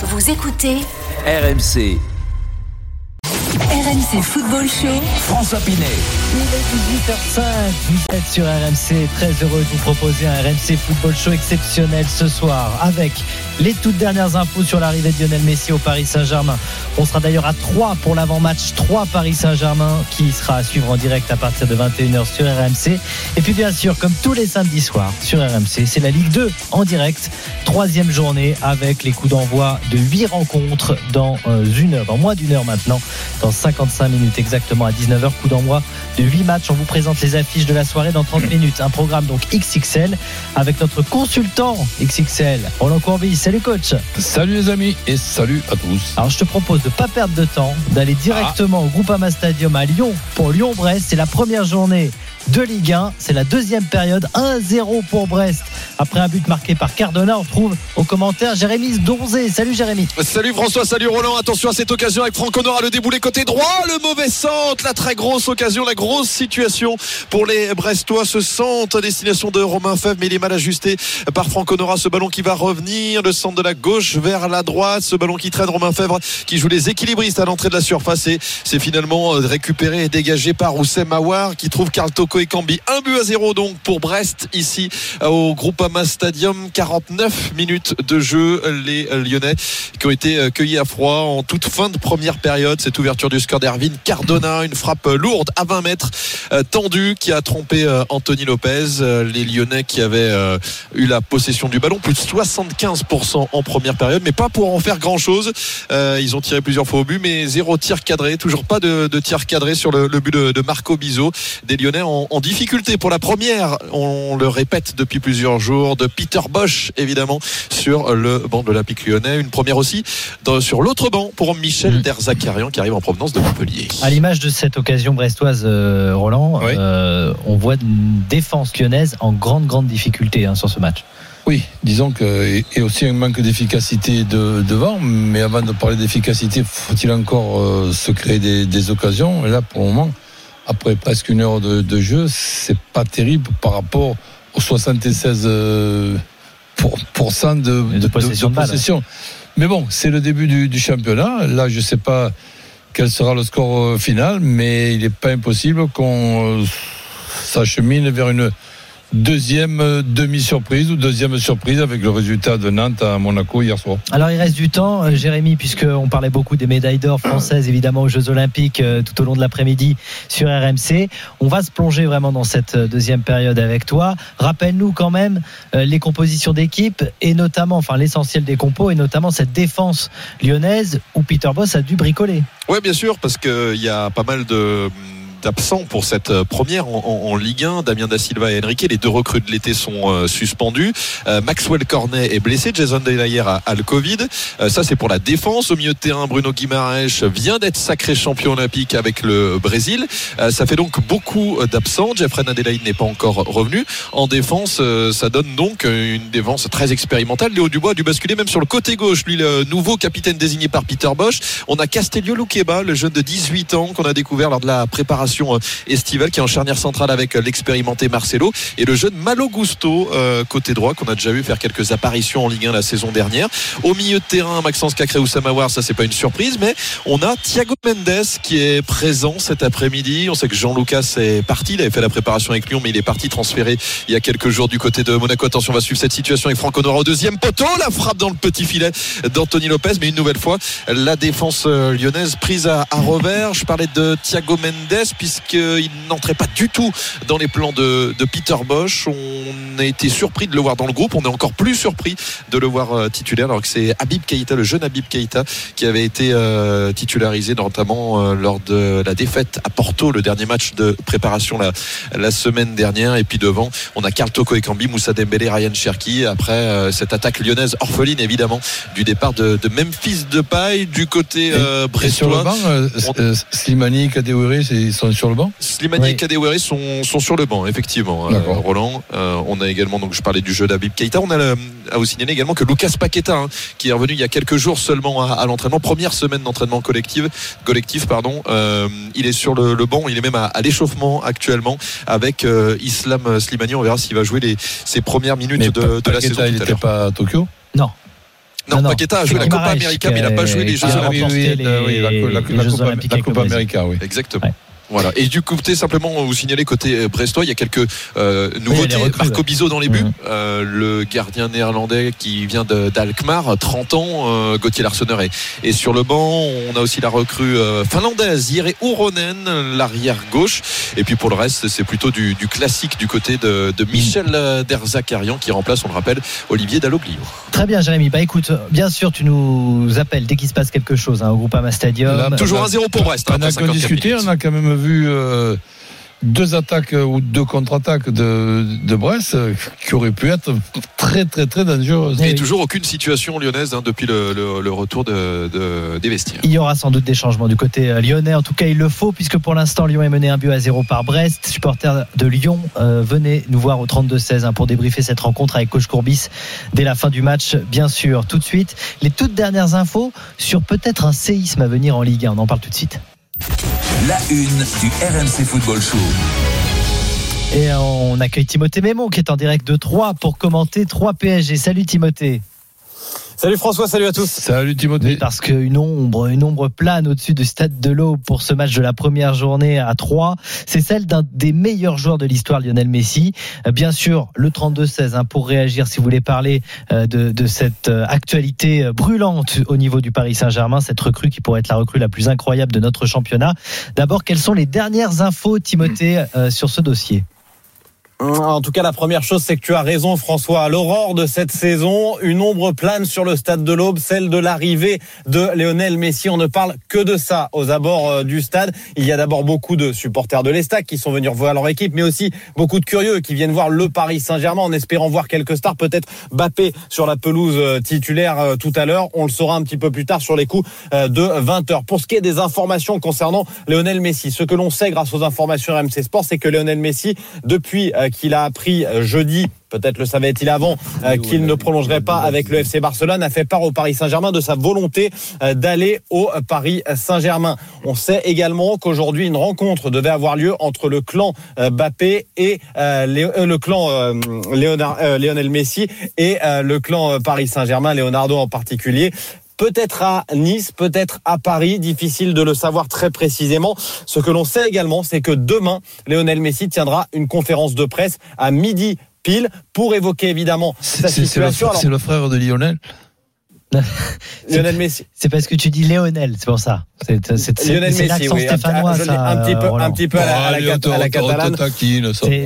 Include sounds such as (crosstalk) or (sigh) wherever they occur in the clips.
Vous écoutez RMC, RMC Football Show. François Pinet. Il est 18h05, vous êtes sur RMC, très heureux de vous proposer un RMC Football Show exceptionnel ce soir avec les toutes dernières infos sur l'arrivée de Lionel Messi au Paris Saint-Germain. On sera d'ailleurs à 3 pour l'avant-match 3 Paris Saint-Germain qui sera à suivre en direct à partir de 21h sur RMC. Et puis bien sûr, comme tous les samedis soirs sur RMC, c'est la Ligue 2 en direct, troisième journée avec les coups d'envoi de 8 rencontres dans euh, une heure, dans moins d'une heure maintenant, dans 55 minutes exactement à 19h, coup d'envoi de 8 matchs. On vous présente les affiches de la soirée dans 30 minutes. Un programme donc XXL avec notre consultant XXL, Roland Courbis. Salut coach. Salut les amis et salut à tous. Alors je te propose de pas perdre de temps, d'aller directement au Groupama Stadium à Lyon pour Lyon-Brest. C'est la première journée de Ligue 1. C'est la deuxième période. 1-0 pour Brest. Après un but marqué par Cardona, on retrouve au commentaire Jérémy Donzé. Salut Jérémy. Salut François, salut Roland. Attention à cette occasion avec Franck Honora, le déboulé côté droit, le mauvais centre, la très grosse occasion, la grosse situation pour les Brestois. Ce centre à destination de Romain Fèvre, mais il est mal ajusté par Franck Honora. Ce ballon qui va revenir, le centre de la gauche vers la droite, ce ballon qui traîne Romain Fèvre qui joue les équilibristes à l'entrée de la surface et c'est finalement euh, récupéré et dégagé par Oussem Aouar qui trouve Karl Toko et Cambi. Un but à zéro donc pour Brest ici euh, au Groupama Stadium. 49 minutes de jeu. Les Lyonnais qui ont été euh, cueillis à froid en toute fin de première période. Cette ouverture du score d'Erwin Cardona, une frappe lourde à 20 mètres, euh, tendue qui a trompé euh, Anthony Lopez. Euh, Les Lyonnais qui avaient euh, eu la possession du ballon, plus de 75% en première période, mais pas pour en faire grand chose. ils ont tiré plusieurs fois au but, mais zéro tir cadré, toujours pas de, tir cadré sur le, le but de, de Marco Bizot. Des Lyonnais en, en difficulté pour la première, on le répète depuis plusieurs jours, de Peter Bosch évidemment sur le banc de l'Olympique lyonnais. Une première aussi dans- sur l'autre banc pour Michel Derzakarian qui arrive en provenance de Montpellier. À l'image de cette occasion brestoise, euh, Roland, Oui. euh, on voit une défense lyonnaise en grande, grande difficulté hein, sur ce match. Oui, disons que et aussi un manque d'efficacité de, devant, mais avant de parler d'efficacité, faut-il encore euh, se créer des, des occasions? Et là, pour le moment, après presque une heure de, de jeu, c'est pas terrible par rapport aux 76 euh, pour, pourcent de, De possession de balle, possession. Mais bon, c'est le début du, du championnat. Là, je sais pas quel sera le score euh, final, mais il n'est pas impossible qu'on euh, s'achemine vers une deuxième euh, demi-surprise ou deuxième surprise avec le résultat de Nantes à Monaco hier soir. Alors il reste du temps, euh, Jérémy, puisqu'on parlait beaucoup des médailles d'or françaises, (clears throat) évidemment, aux Jeux Olympiques euh, tout au long de l'après-midi sur RMC. On va se plonger vraiment dans cette deuxième période avec toi. Rappelle-nous quand même les compositions d'équipe et notamment, enfin l'essentiel des compos et notamment cette défense lyonnaise où Peter Boss a dû bricoler. Oui, bien sûr, parce qu'il y a pas mal de d'absents pour cette euh, première en, Ligue 1. Damien Da Silva et Enrique, les deux recrues de l'été sont euh, suspendus. Euh, Maxwell Cornet est blessé. Jason Delayer a, le Covid. Euh, ça, c'est pour la défense. Au milieu de terrain, Bruno Guimaraes vient d'être sacré champion olympique avec le Brésil. Ça fait donc beaucoup d'absents. Jeffrey Adelaide n'est pas encore revenu. En défense, ça donne donc une défense très expérimentale. Léo Dubois a dû basculer même sur le côté gauche. Lui, le nouveau capitaine désigné par Peter Bosch. On a Castellio Luqueba, le jeune de 18 ans qu'on a découvert lors de la préparation euh, estivale, qui est en charnière centrale avec euh, l'expérimenté Marcelo et le jeune Malo Gusto, euh, côté droit, qu'on a déjà vu faire quelques apparitions en Ligue 1 la saison dernière. Au milieu de terrain, Maxence Cacré ou Samawar, ça c'est pas une surprise, mais on a Thiago Mendes qui est présent cet après-midi. On sait que Jean Lucas est parti, il avait fait la préparation avec Lyon, mais il est parti transféré il y a quelques jours du côté de Monaco. Attention, on va suivre cette situation avec Franck Honora au deuxième poteau. La frappe dans le petit filet d'Anthony Lopez, mais une nouvelle fois, la défense lyonnaise prise à, à revers. Je parlais de Thiago Mendes, puisqu'il n'entrait pas du tout dans les plans de, de Peter Bosch. On a été surpris de le voir dans le groupe. On est encore plus surpris de le voir euh, titulaire, alors que c'est Habib Keïta, le jeune Habib Keïta, qui avait été euh, titularisé notamment euh, lors de la défaite à Porto, le dernier match de préparation la, la semaine dernière. Et puis devant, on a Karl Toko Ekambi, Moussa Dembélé, Ryan Cherki. Après euh, cette attaque lyonnaise orpheline, évidemment, du départ de, de Memphis Depay du côté euh, Et sur le brestois. banc, euh, Slimani, Kadewere, c'est- ils sont sur le banc Slimani Oui. et Kadewere sont, sont sur le banc, effectivement. euh, D'accord. Roland, Euh, on a également, donc je parlais du jeu d'Abib Keita. On a le- à vous signaler également que Lucas Paqueta, hein, qui est revenu il y a quelques jours seulement à, à l'entraînement, première semaine d'entraînement collectif, collectif pardon. euh, il est sur le, le banc, il est même à, à l'échauffement actuellement avec euh, Islam Slimani. On verra s'il va jouer les, ses premières minutes Mais de, de la saison il n'était pas à Tokyo Non. Non, Paqueta a joué la Copa América, mais il n'a pas joué les Jeux Olympiques. oui, la, Copa. América, oui. Exactement. Ouais. Voilà. Et du côté, simplement, vous signalez côté euh, brestois, il y a quelques euh, nouveautés. recrues, Marco. Bizot dans les buts, Mhm. Euh, le gardien néerlandais qui vient de- d'Alkmaar, 30 ans, euh, Gauthier Larsonneur est, est sur le banc. On a aussi la recrue euh, finlandaise, Jere Uronen, l'arrière gauche. Et puis pour le reste, c'est plutôt du, du classique du côté de, de Michel euh, Derzakarian qui remplace, on le rappelle, Olivier Dalloglio. Très bien, Jérémy. Bah écoute, bien sûr, tu nous appelles dès qu'il se passe quelque chose hein, au Groupama Stadium. Là, Toujours a- 1-0 pour Brest. On après a 54 discuté, minutes. on a quand même vu euh, deux attaques euh, ou deux contre-attaques de, de Brest euh, qui auraient pu être très très très dangereuses. Et toujours aucune situation lyonnaise hein, depuis le, le- le retour de, de- des vestiaires. Il y aura sans doute des changements du côté lyonnais. En tout cas, il le faut, puisque pour l'instant, Lyon est mené un but à zéro par Brest. Supporters de Lyon, euh, venez nous voir au 32-16 hein, pour débriefer cette rencontre avec Coach Courbis dès la fin du match, bien sûr. Tout de suite, les toutes dernières infos sur peut-être un séisme à venir en Ligue 1. On en parle tout de suite. La une du RMC Football Show. Et on accueille Timothée Mémon qui est en direct de 3 pour commenter 3 PSG. Salut Timothée. Salut François, salut à tous. Salut Timothée. Parce qu'une ombre, une ombre plane au-dessus du stade de l'Aube pour ce match de la première journée à 3. C'est celle d'un des meilleurs joueurs de l'histoire, Lionel Messi. Euh, Bien sûr, le 32-16 hein, pour réagir si vous voulez parler euh, de, de cette euh, actualité brûlante au niveau du Paris Saint-Germain, cette recrue qui pourrait être la recrue la plus incroyable de notre championnat. D'abord, quelles sont les dernières infos, Timothée, euh, sur ce dossier? En tout cas, la première chose, c'est que tu as raison, François. L'aurore de cette saison, une ombre plane sur le stade de l'Aube, celle de l'arrivée de Lionel Messi. On ne parle que de ça aux abords euh, du stade. Il y a d'abord beaucoup de supporters de l'Estac qui sont venus voir leur équipe, mais aussi beaucoup de curieux qui viennent voir le Paris Saint-Germain en espérant voir quelques stars, peut-être Bappé sur la pelouse euh, titulaire euh, tout à l'heure. On le saura un petit peu plus tard sur les coups de 20 heures. Pour ce qui est des informations concernant Lionel Messi, ce que l'on sait grâce aux informations RMC Sport, c'est que Lionel Messi, depuis qu'il a appris euh, jeudi peut-être le savait-il avant, euh, qu'il ne prolongerait pas avec le FC Barcelone, a fait part au Paris Saint-Germain de sa volonté euh, d'aller au Paris Saint-Germain. On sait également qu'aujourd'hui, une rencontre devait avoir lieu entre le clan euh, Bappé et le clan Léonard- Lionel Messi et le clan Paris Saint-Germain, Leonardo en particulier. Peut-être à Nice, peut-être à Paris, difficile de le savoir très précisément. Ce que l'on sait également, c'est que demain, Lionel Messi tiendra une conférence de presse à midi pile pour évoquer évidemment sa situation. C'est le frère de Lionel. (laughs) Lionel Messi. C'est parce que tu dis Léonel, c'est pour ça. C'est l'accent oui. stéphanois, ça, un petit peu, Roland. un petit peu à la, à à catalane.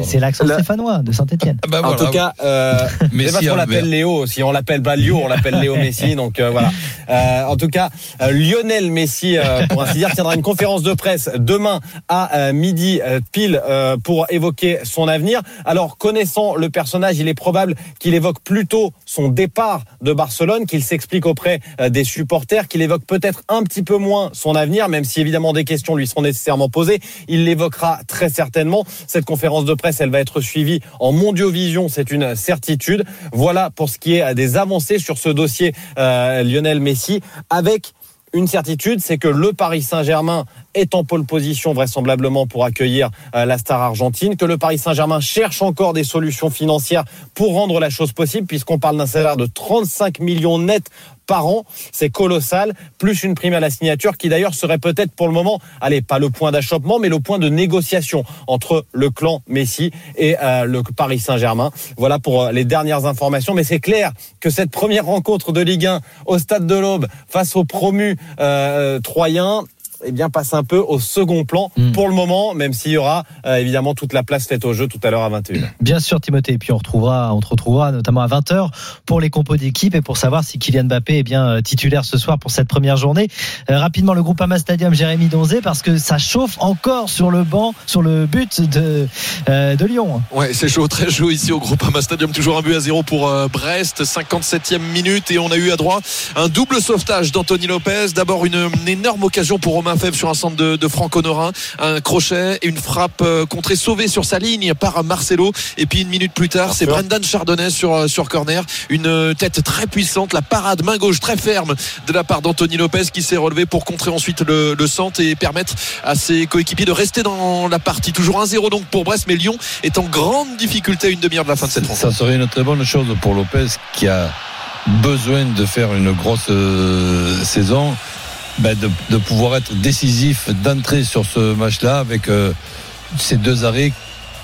C'est l'accent La- stéphanois de Saint-Etienne. Ah ben En tout cas, euh, Messi c'est parce qu'on l'appelle. Léo aussi. On l'appelle pas Léo, on l'appelle Léo Messi. (laughs) Donc euh, voilà. Euh, en tout cas, euh, Lionel Messi, euh, pour ainsi dire, tiendra une conférence de presse demain à euh, midi euh, pile euh, pour évoquer son avenir. Alors, connaissant le personnage, il est probable qu'il évoque plutôt son départ de Barcelone, qu'il s'explique auprès euh, des supporters, qu'il évoque peut-être un petit peu moins son avenir, même si évidemment des questions lui seront nécessairement posées. Il l'évoquera très certainement. Cette conférence de presse, elle va être suivie en mondiovision, c'est une certitude. Voilà pour ce qui est euh, des avancées sur ce dossier euh, Lionel Messi, avec une certitude, c'est que le Paris Saint-Germain est en pole position vraisemblablement pour accueillir euh, la star argentine, que le Paris Saint-Germain cherche encore des solutions financières pour rendre la chose possible, puisqu'on parle d'un salaire de 35 millions net par an, c'est colossal, plus une prime à la signature qui d'ailleurs serait peut-être pour le moment, allez, pas le point d'achoppement, mais le point de négociation entre le clan Messi et euh, le Paris Saint-Germain. Voilà pour euh, les dernières informations, mais c'est clair que cette première rencontre de Ligue 1 au Stade de l'Aube face aux promus euh, troyens, eh bien, passe un peu au second plan Mm. pour le moment, même s'il y aura euh, évidemment toute la place faite au jeu tout à l'heure à 21h. Bien sûr, Timothée. Et puis on retrouvera, on te retrouvera notamment à 20h pour les compos d'équipe et pour savoir si Kylian Mbappé est bien euh, titulaire ce soir pour cette première journée. Euh, rapidement, le groupe Ama Stadium, Jérémy Donzé, parce que ça chauffe encore sur le banc, sur le but de, euh, de Lyon. Ouais, c'est chaud, très chaud ici au Groupama Stadium. Toujours un but à zéro pour euh, Brest, 57e minute. Et on a eu à droit un double sauvetage d'Anthony Lopez. D'abord une, une énorme occasion pour Romain Fèvre sur un centre de, de Franck Honorin. Un crochet et une frappe euh, contrée sauvée sur sa ligne par Marcelo. Et puis une minute plus tard, c'est. Brendan Chardonnay sur, euh, sur corner. Une euh, tête très puissante, la parade main gauche très ferme de la part d'Anthony Lopez qui s'est relevé pour contrer ensuite le, le centre et permettre à ses coéquipiers de rester dans la partie. Toujours 1-0 donc pour Brest, mais Lyon est en grande difficulté à une demi-heure de la fin de cette rencontre. Ça serait une très bonne chose pour Lopez qui a besoin de faire une grosse euh, saison, ben, de, de pouvoir être décisif d'entrer sur ce match-là avec euh, ces deux arrêts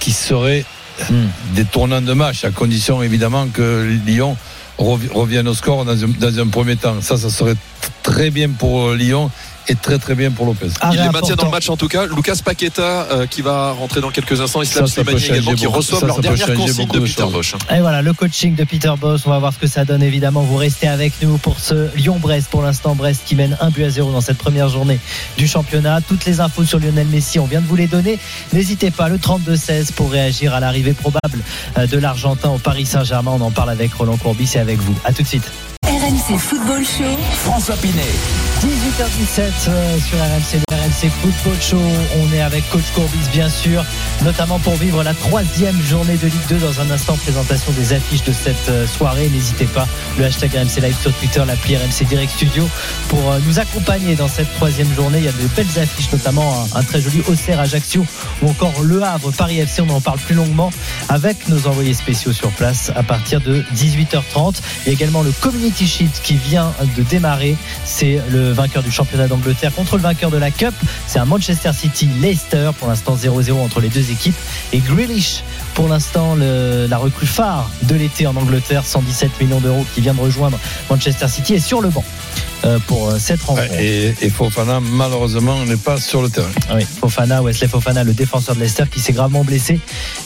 qui seraient Hmm. des tournants de match, à condition évidemment que Lyon rev- revienne au score dans un, dans un premier temps. Ça, ça serait très bien pour Lyon et très très bien pour Lopez. Arrêt Il les maintient dans le match en tout cas. Lucas Paqueta euh, qui va rentrer dans quelques instants. Islam Slimani également qui Ça, leur dernière consigne de de Peter. Bosch. Et voilà, le coaching de Peter Boss. On va voir ce que ça donne évidemment. Vous restez avec nous pour ce Lyon-Brest. Pour l'instant, Brest qui mène 1 but à 0 dans cette première journée du championnat. Toutes les infos sur Lionel Messi, on vient de vous les donner. N'hésitez pas, le 32-16 pour réagir à l'arrivée probable euh, de l'Argentin au Paris Saint-Germain. On en parle avec Roland Courbis et avec vous. À tout de suite. RMC Football Show. François Pinet. 18h17 euh, sur RMC, le RMC Football Show. On est avec Coach Courbis, bien sûr, notamment pour vivre la troisième journée de Ligue 2. Dans un instant, présentation des affiches de cette euh, soirée. N'hésitez pas, le hashtag RMC Live sur Twitter, l'appli RMC Direct Studio, pour euh, nous accompagner dans cette troisième journée. Il y a de belles affiches, notamment un, un très joli Auxerre Ajaccio ou encore Le Havre Paris FC. On en parle plus longuement avec nos envoyés spéciaux sur place à partir de 18h30. Il y a également le Community Qui vient de démarrer. C'est le vainqueur du championnat d'Angleterre contre le vainqueur de la Cup. C'est un Manchester City Leicester pour l'instant 0-0 entre les deux équipes. Et Grealish pour l'instant le- la recrue phare de l'été en Angleterre, 117 millions d'euros qui vient de rejoindre Manchester City est sur le banc euh, pour euh, cette rencontre. Et, et Fofana, malheureusement, n'est pas sur le terrain. Ah Oui, Fofana, Wesley Fofana, le défenseur de Leicester qui s'est gravement blessé.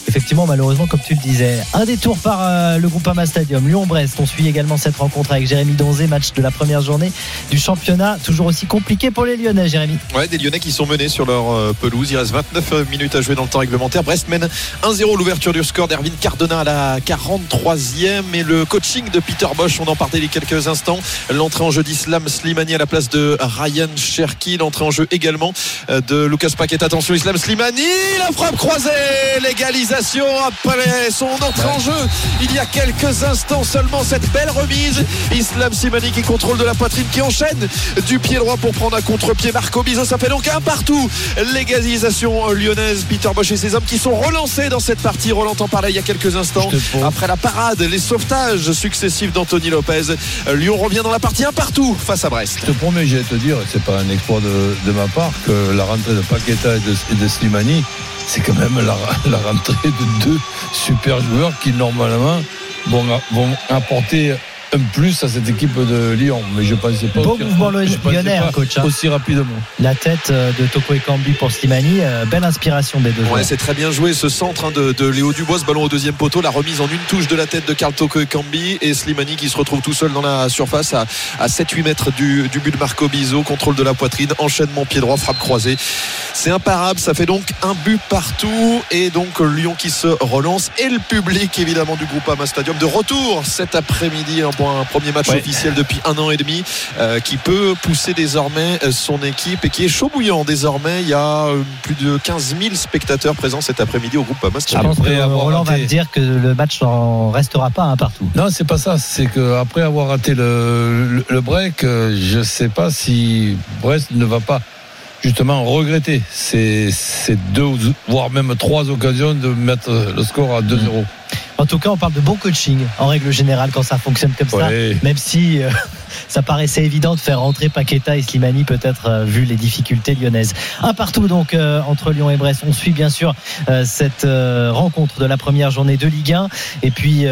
Effectivement, malheureusement, comme tu le disais, un détour par euh, le Groupama Stadium. Lyon-Brest, on suit également cette rencontre avec Jérémy Donzé, match de la première journée du championnat. Toujours aussi compliqué pour les Lyonnais, Jérémy. Ouais, des Lyonnais qui sont menés sur leur euh, pelouse. Il reste 29 minutes à jouer dans le temps réglementaire. Brest mène 1-0 l'ouverture du score d'Erwin Cardona à la 43e. Et le coaching de Peter Bosch, on en parlait il y a quelques instants. L'entrée en jeu d'Islam Slimani à la place de Ryan Cherki. L'entrée en jeu également euh, de Lucas Paquet. Attention, Islam Slimani. La frappe croisée. L'égalisation après son entrée en jeu. Il y a quelques instants seulement cette belle remise. Islam Slimani qui contrôle de la poitrine, qui enchaîne du pied droit pour prendre un contre-pied. Marco Bizot, ça fait donc un partout. L'égalisation lyonnaise. Peter Bosch et ses hommes qui sont relancés dans cette partie. Roland en parlait il y a quelques instants. Après la parade, les sauvetages successifs d'Anthony Lopez. Lyon revient dans la partie un partout face à Brest. Je te promets, j'allais te dire, c'est pas un exploit de, de ma part que la rentrée de Paqueta et de, et de Slimani, c'est quand même la, la rentrée de deux super joueurs qui normalement vont, vont apporter un plus à cette équipe de Lyon. Mais je pensais pas Beau aussi- mouvement je pensais lyonnais, pas hein, coach. hein. aussi rapidement. La tête euh, de Toko Ekambi pour Slimani, euh, belle inspiration des deux Ouais, c'est très bien joué ce centre hein, de, de Léo Dubois, ce ballon au deuxième poteau, la remise en une touche de la tête de Karl Toko Ekambi et Slimani qui se retrouve tout seul dans la surface à, à 7-8 mètres du, du but de Marco Bizot, contrôle de la poitrine, enchaînement pied droit, frappe croisée. C'est imparable, ça fait donc un but partout et donc Lyon qui se relance et le public évidemment du groupe Ama Stadium de retour cet après-midi hein, pour un premier match Ouais. officiel depuis un an et demi euh, qui peut pousser désormais euh, son équipe et qui est chaud bouillant désormais. Il y a euh, plus de 15 000 spectateurs présents cet après-midi au groupe Ama Je Stadium. pense que Après avoir Roland va raté- dire que le match n'en restera pas un partout. Non, c'est pas ça. C'est que après avoir raté le, break, je sais pas si Brest ne va pas justement regretter ces, ces deux, voire même trois occasions de mettre le score à 2-0. En tout cas, on parle de bon coaching en règle générale quand ça fonctionne comme ça. Même si euh, (laughs) ça paraissait évident de faire rentrer Paqueta et Slimani, peut-être euh, vu les difficultés lyonnaises. Un partout donc euh, entre Lyon et Brest. On suit bien sûr euh, cette rencontre de la première journée de Ligue 1. Et puis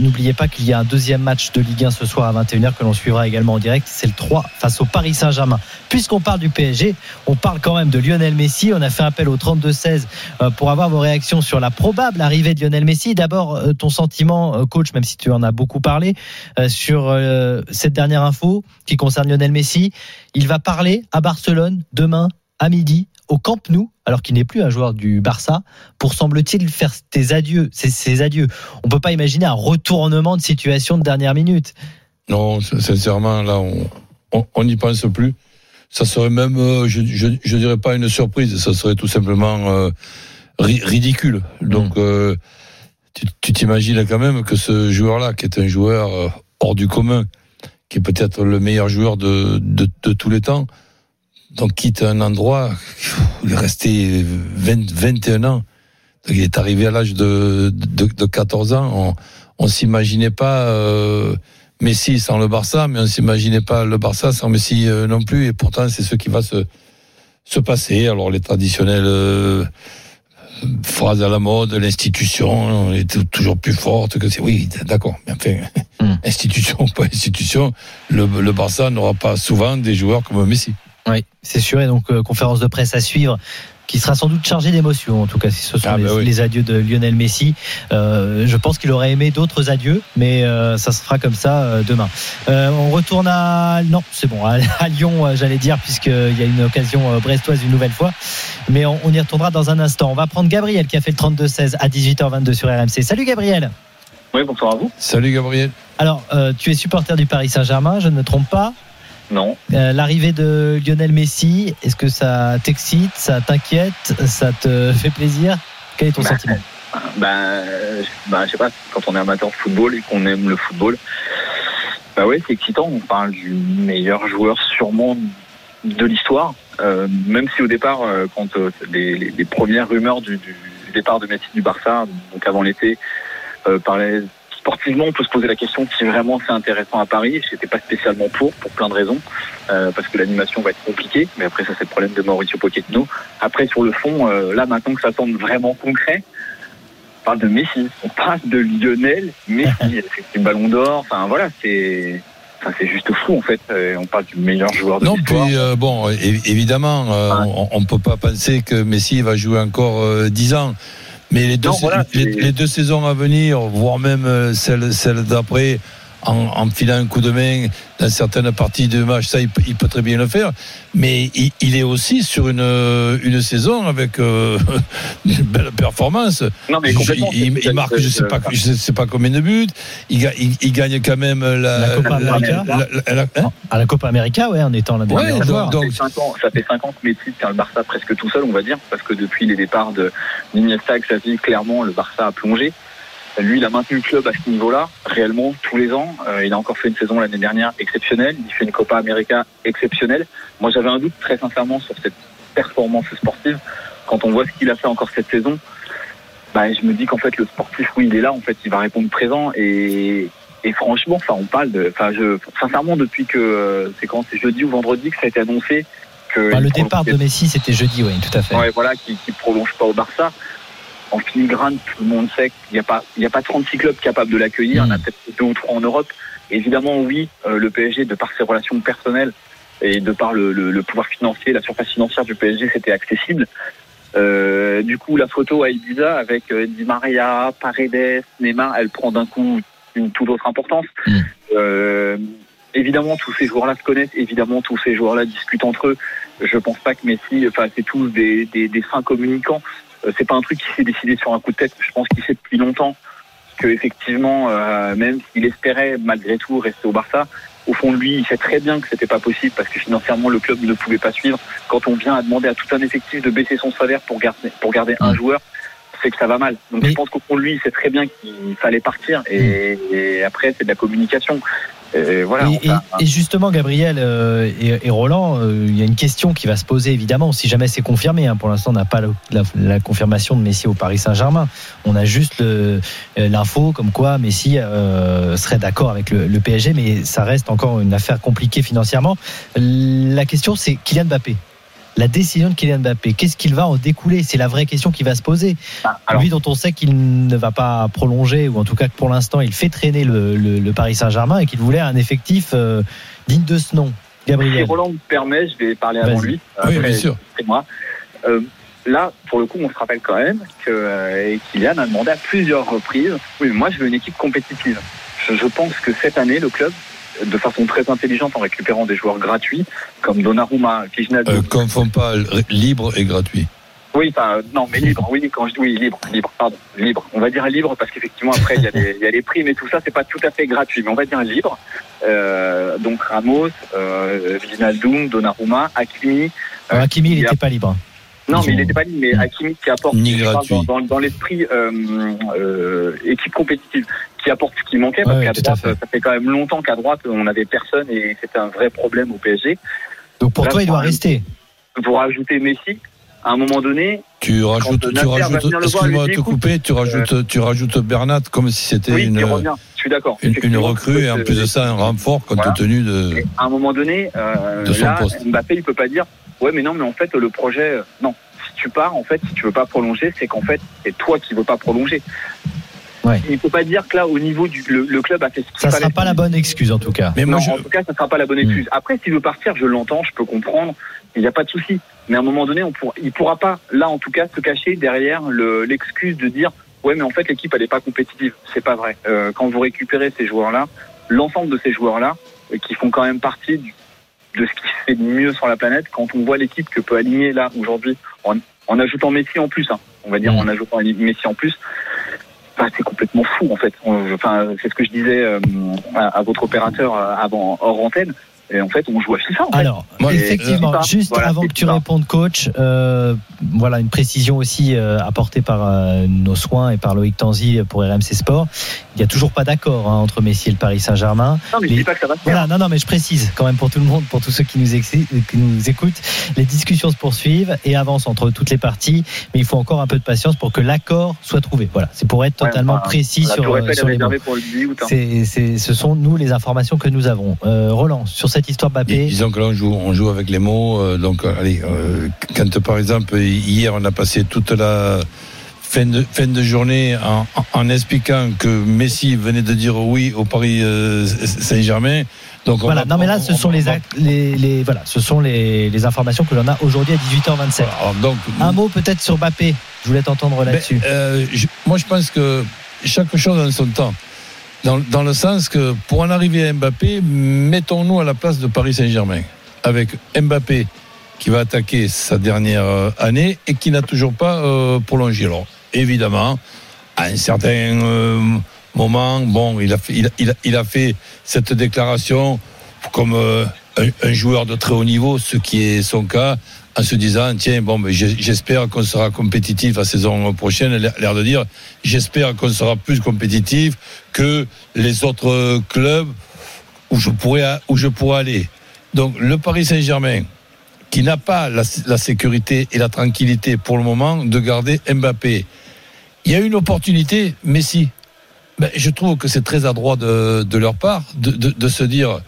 n'oubliez pas qu'il y a un deuxième match de Ligue 1 ce soir à 21h que l'on suivra également en direct. C'est le 3 face au Paris Saint-Germain. Puisqu'on parle du PSG, on parle quand même de Lionel Messi. On a fait appel au 32-16 euh, pour avoir vos réactions sur la probable arrivée de Lionel Messi. D'abord, ton sentiment, coach, même si tu en as beaucoup parlé, sur cette dernière info qui concerne Lionel Messi. Il va parler à Barcelone demain à midi au Camp Nou, alors qu'il n'est plus un joueur du Barça, pour semble-t-il faire ses adieux. Ses, ses adieux. On peut pas imaginer un retournement de situation de dernière minute. Non, sincèrement, là, on- n'y pense plus. Ça serait même, euh, je, je, je dirais pas une surprise, ça serait tout simplement euh, ri- ridicule. Donc, euh, tu t'imagines quand même que ce joueur-là, qui est un joueur hors du commun, qui est peut-être le meilleur joueur de, de, de tous les temps, donc quitte un endroit il est resté 20, 21 ans. Donc, il est arrivé à l'âge de, de, de 14 ans. On, on s'imaginait pas. euh, Messi sans le Barça, mais on s'imaginait pas le Barça sans Messi euh, non plus. Et pourtant, c'est ce qui va se, se passer. Alors, les traditionnelles euh, phrases à la mode, l'institution est toujours plus forte que c'est. Oui, d'accord. Mais enfin, Hmm. institution, pas institution, le, le Barça n'aura pas souvent des joueurs comme Messi. Oui, c'est sûr. Et donc, euh, conférence de presse à suivre qui sera sans doute chargée d'émotions, en tout cas si ce sont Ah, les, bah oui. les adieux de Lionel Messi. Euh, je pense qu'il aurait aimé d'autres adieux, mais euh, ça se fera comme ça euh, demain. Euh, on retourne à... Non, c'est bon, à, à Lyon, j'allais dire, puisqu'il y a une occasion euh, brestoise une nouvelle fois. Mais on, on y retournera dans un instant. On va prendre Gabriel qui a fait le 32-16 à 18h22 sur RMC. Salut Gabriel Oui, bonsoir à vous. Salut Gabriel. Alors, euh, tu es supporter du Paris Saint-Germain, je ne me trompe pas. Non. Euh, L'arrivée de Lionel Messi, est-ce que ça t'excite, ça t'inquiète, ça te fait plaisir? Quel est ton Bah, sentiment? Ben, euh, ben, je sais pas, quand on est amateur de football et qu'on aime le football, bah ouais, c'est excitant. On parle du meilleur joueur sûrement de l'histoire. Euh, même si au départ, euh, quand euh, les, les- les premières rumeurs du, du départ de Messi du Barça, donc avant l'été, parlaient sportivement, on peut se poser la question si vraiment c'est intéressant à Paris. J'étais pas spécialement pour, pour plein de raisons, euh, parce que l'animation va être compliquée. Mais après, ça c'est le problème de Mauricio Pochettino. Après, sur le fond, euh, là maintenant que ça semble vraiment concret, on parle de Messi, on parle de Lionel Messi, (laughs) c'est le Ballon d'Or. Enfin voilà, c'est, enfin, c'est juste fou en fait. Euh, on parle du meilleur joueur de Non, puis euh, bon, évidemment, euh, Ouais. on, on peut pas penser que Messi va jouer encore euh, 10 ans. Mais les deux, Non, sais- voilà, les, c'est- les deux saisons à venir, voire même euh, celle, celle d'après, en, en filant un coup de main dans certaines parties du match, ça, il, peut- il peut très bien le faire. Mais il, il est aussi sur une, une saison avec euh, (laughs) une belle performance. Non mais Il, complètement. il- il marque, je sais pas, je sais pas combien de buts. Il, ga- il, il gagne quand même la, La Copa América. la- la- la- hein À la Copa América, ouais, en étant la Ouais, donc- joueur. donc- ça, fait cinq ans, ça fait 5 ans que Messi tient le Barça presque tout seul, on va dire, parce que depuis les départs de Iniesta et Xavi, clairement, le Barça a plongé. Lui, il a maintenu le club à ce niveau-là, réellement, tous les ans. Euh, il a encore fait une saison l'année dernière exceptionnelle. Il fait une Copa América exceptionnelle. Moi, j'avais un doute très sincèrement sur cette performance sportive. Quand on voit ce qu'il a fait encore cette saison, bah, je me dis qu'en fait, le sportif, oui, il est là. En fait, il va répondre présent. Et, et franchement, enfin, on parle de, enfin, je, sincèrement, depuis que euh, c'est quand c'est jeudi ou vendredi que ça a été annoncé que Bah, le départ de Messi, c'était jeudi, oui, tout à fait. ouais, voilà, qui, qui prolonge pas au Barça. En filigrane, tout le monde sait qu'il n'y a pas, il y a pas 36 clubs capables de l'accueillir. Il y en a Mm. peut-être deux ou trois en Europe. Évidemment, oui, euh, le PSG, de par ses relations personnelles et de par le, le- le pouvoir financier, la surface financière du PSG, c'était accessible. Euh, du coup, la photo à Ibiza avec euh, Di Maria, Paredes, Neymar, elle prend d'un coup une toute autre importance. Mm. Euh, évidemment, tous ces joueurs-là se connaissent. Évidemment, tous ces joueurs-là discutent entre eux. Je pense pas que Messi, enfin, c'est tous des, des, des fins communicants. Euh, c'est pas un truc qui s'est décidé sur un coup de tête. Je pense qu'il sait depuis longtemps que effectivement, euh, même s'il espérait malgré tout rester au Barça, au fond de lui, il sait très bien que c'était pas possible parce que financièrement le club ne pouvait pas suivre. Quand on vient à demander à tout un effectif de baisser son salaire pour garder pour garder un Mm. joueur, c'est que ça va mal. Donc Mais- je pense qu'au fond de lui, il sait très bien qu'il fallait partir et, et après c'est de la communication. Et voilà. Et, et- enfin, et justement, Gabriel euh, et, Roland, euh, il y a une question qui va se poser évidemment, si jamais c'est confirmé. hein. pour l'instant, on n'a pas la, la confirmation de Messi au Paris Saint-Germain. On a juste euh, l'info comme quoi Messi euh, serait d'accord avec le, le PSG, mais ça reste encore une affaire compliquée financièrement. La question, c'est Kylian Mbappé. La décision de Kylian Mbappé, qu'est-ce qu'il va en découler? C'est la vraie question qui va se poser. alors, Lui dont on sait qu'il ne va pas prolonger, ou en tout cas que pour l'instant il fait traîner le, le- le Paris Saint-Germain et qu'il voulait un effectif euh, digne de ce nom. si Gabriel. Roland me permet, je vais parler avant lui. Oui, bien sûr. c'est moi. Euh, là, pour le coup, on se rappelle quand même que euh, Kylian a demandé à plusieurs reprises. Oui, mais moi, je veux une équipe compétitive. Je, je pense que cette année, le club, de façon très intelligente, en récupérant des joueurs gratuits comme Donnarumma, Kijnadou, Euh, confond pas libre et gratuit. oui, enfin, euh, non, mais libre, oui, quand je dis oui, libre, libre, pardon, libre. On va dire libre parce qu'effectivement, après, il y, a il y a les primes et tout ça, c'est pas tout à fait gratuit, mais on va dire libre. Euh, donc Ramos, euh, Donnarumma, Hakimi. Alors, Hakimi, il a- n'était pas libre. Non, Ils mais il n'était pas libre, mais Mm. Hakimi qui apporte dans, dans, dans l'esprit euh, euh, équipe compétitive, qui apporte ce qui manquait, parce Ouais, qu'à droite, fait. ça fait quand même longtemps qu'à droite, on n'avait personne et c'était un vrai problème au PSG. Donc pour Là, toi, il doit rester. Pour rajouter Messi, à un moment donné, Tu rajoutes, tu rajoutes, excuse-moi de te couper, tu rajoutes, tu rajoutes Bernat comme si c'était oui, une. qui revient. Je suis d'accord. Une, une Effectivement, recrue et en euh, plus de ça, un renfort compte Voilà. tenu de. À un moment donné, euh, De son là, poste. Mbappé, il peut pas dire ouais, mais non, mais en fait, le projet, euh, non. Si tu pars, en fait, si tu veux pas prolonger, c'est qu'en fait, c'est toi qui veux pas prolonger. Ouais. Il peut pas dire que là, au niveau du le, le club a fait ce qu'il Ça fallait. sera pas la bonne excuse en tout cas. Mais Non, moi, je, en tout cas, ça sera pas la bonne excuse. Après, s'il veut partir, je l'entends, je peux comprendre. Il n'y a pas de souci. Mais à un moment donné, on pourra, il pourra pas, là, en tout cas, se cacher derrière le- l'excuse de dire ouais, mais en fait, l'équipe, elle est pas compétitive. C'est pas vrai. Euh, quand vous récupérez ces joueurs-là, l'ensemble de ces joueurs-là, euh, qui font quand même partie du- de ce qui se fait de mieux sur la planète, quand on voit l'équipe que peut aligner là aujourd'hui, en, en ajoutant Messi en plus, hein, on va dire Mm. en ajoutant Messi en plus, bah, c'est complètement fou en fait. On- Enfin, c'est ce que je disais euh, à, à votre opérateur euh, avant hors antenne. Et en fait, on joue à FIFA. En. Alors, effectivement, juste voilà, avant que tu répondes, coach, euh, voilà une précision aussi euh, apportée par euh, nos soins et par Loïc Tanzi pour RMC Sport. Il n'y a toujours pas d'accord hein, entre Messi et le Paris Saint-Germain. non, mais je dis pas que ça va se faire. Voilà, non, non, mais je précise quand même pour tout le monde, pour tous ceux qui nous, exi- qui nous écoutent, les discussions se poursuivent et avancent entre toutes les parties, mais il faut encore un peu de patience pour que l'accord soit trouvé. Voilà, c'est pour être Ouais, totalement enfin, précis sur, sur les mots. pour le 10 août. hein. Ce sont nous les informations que nous avons. Roland, sur cette histoire Mbappé, disons que là, on joue, on joue avec les mots. euh, donc, euh, allez, euh, quand par exemple, hier, on a passé toute la fin de, fin de journée en, en- en expliquant que Messi venait de dire oui au Paris euh, Saint-Germain. Donc, on voilà. va- Non, mais là, ce on- sont on les, va- actes- les, les- voilà, ce sont les, les informations que l'on a aujourd'hui à 18h27. Alors, donc, Un mot peut-être sur Mbappé. Je voulais t'entendre Ben, là-dessus. je- moi, je pense que chaque chose en son temps. Dans, dans le sens que pour en arriver à Mbappé, mettons-nous à la place de Paris Saint-Germain. Avec Mbappé qui va attaquer sa dernière euh, année et qui n'a toujours pas euh, prolongé. Évidemment, à un certain euh, moment, bon, il a, fait, il, fait cette déclaration comme un joueur de très haut niveau, ce qui est son cas, en se disant tiens bon ben, j'espère qu'on sera compétitif la saison prochaine l'air l'air de dire j'espère qu'on sera plus compétitif que les autres clubs où je pourrais aller. Donc le Paris Saint-Germain qui n'a pas la, sécurité et la tranquillité pour le moment de garder Mbappé il y a une opportunité Messi. Ben, je trouve que c'est très adroit de, leur part de se dire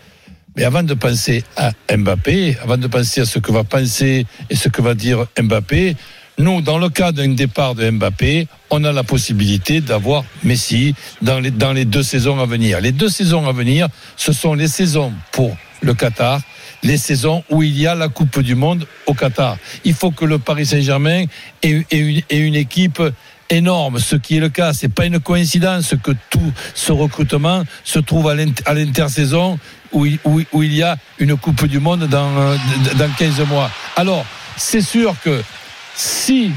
mais avant de penser à Mbappé, avant de penser à ce que va penser et ce que va dire Mbappé, nous, dans le cas d'un départ de Mbappé, on a la possibilité d'avoir Messi dans les, dans les deux saisons à venir. Les deux saisons à venir, ce sont les saisons pour le Qatar, les saisons où il y a la Coupe du Monde au Qatar. Il faut que le Paris Saint-Germain ait, une, une équipe énorme, ce qui est le cas. C'est pas une coïncidence que tout ce recrutement se trouve à l'intersaison où, il- où, où il y a une Coupe du Monde dans, euh, dans 15 mois. Alors, c'est sûr que si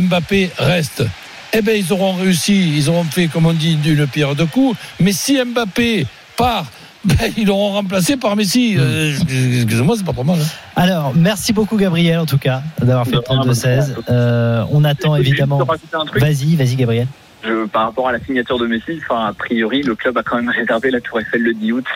Mbappé reste, eh ben, ils auront réussi, ils auront fait, comme on dit, d'une pierre deux coups. Mais si Mbappé part, (laughs) ben, ils l'auront remplacé par Messi. Euh, Excusez-moi, c'est pas trop mal. hein. Alors, merci beaucoup Gabriel en tout cas d'avoir fait De le rien, 32-16. Euh, on attend évidemment. rajouter un truc. Vas-y, vas-y Gabriel. Je- par rapport à la signature de Messi, enfin, a priori, le club a quand même (laughs) réservé la Tour Eiffel le 10 août.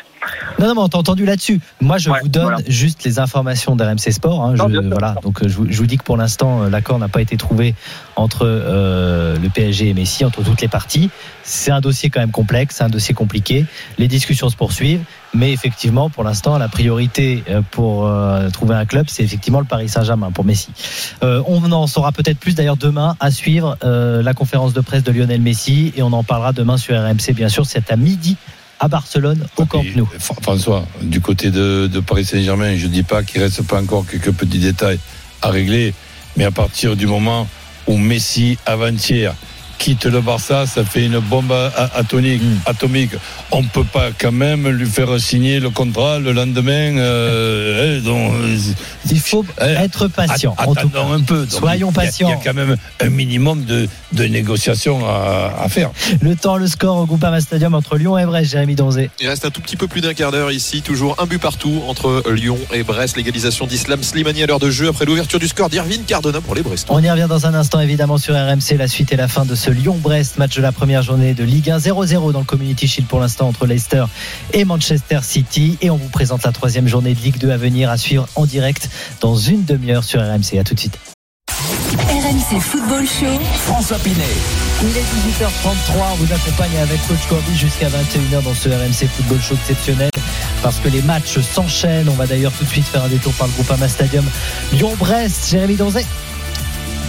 Non, non, mais on t'a entendu là-dessus. Moi, je Ouais, vous donne voilà. juste les informations d'RMC Sport. hein. Non, Je- voilà. Donc, euh, je, vous- je vous dis que pour l'instant, euh, l'accord n'a pas été trouvé entre euh, le PSG et Messi, entre toutes les parties. C'est un dossier quand même complexe, c'est un dossier compliqué. Les discussions se poursuivent, mais effectivement, pour l'instant, la priorité pour euh, trouver un club, c'est effectivement le Paris Saint-Germain pour Messi. Euh, on en saura peut-être plus d'ailleurs demain à suivre la conférence de presse de Lionel Messi et on en parlera demain sur RMC, bien sûr. C'est à midi à Barcelone, au Camp Nou. Fr- François, du côté de, de Paris Saint-Germain, je ne dis pas qu'il reste pas encore quelques petits détails à régler, mais à partir du moment où Messi, avant-hier, quitte le Barça, ça fait une bombe a- atomique. Atomique. On ne peut pas quand même lui faire signer le contrat le lendemain. euh, eh, donc, euh, Il faut eh, être patient. att- en tout attendons cas. un peu. Donc, Soyons il y a- patients. Il y a quand même un minimum de, de négociations à, à faire. Le temps, le score au Groupama Stadium entre Lyon et Brest, Jérémy Donzé. Il reste un tout petit peu plus d'un quart d'heure ici, toujours un but partout entre Lyon et Brest. L'égalisation d'Islam Slimani à l'heure de jeu après l'ouverture du score d'Irvine Cardona pour les Brestois. On y revient dans un instant, évidemment, sur RMC. La suite et la fin de ce Lyon-Brest, match de la première journée de Ligue 1. 0-0 dans le Community Shield pour l'instant entre Leicester et Manchester City. Et on vous présente la troisième journée de Ligue 2 à venir à suivre en direct dans une demi-heure sur RMC. À tout de suite. RMC Football Show. François Pinet. Il est 18h33, on vous accompagne avec Coach Corby jusqu'à 21h dans ce RMC Football Show exceptionnel parce que les matchs s'enchaînent. On va d'ailleurs tout de suite faire un détour par le Groupama Stadium Lyon-Brest. Jérémy Donzet.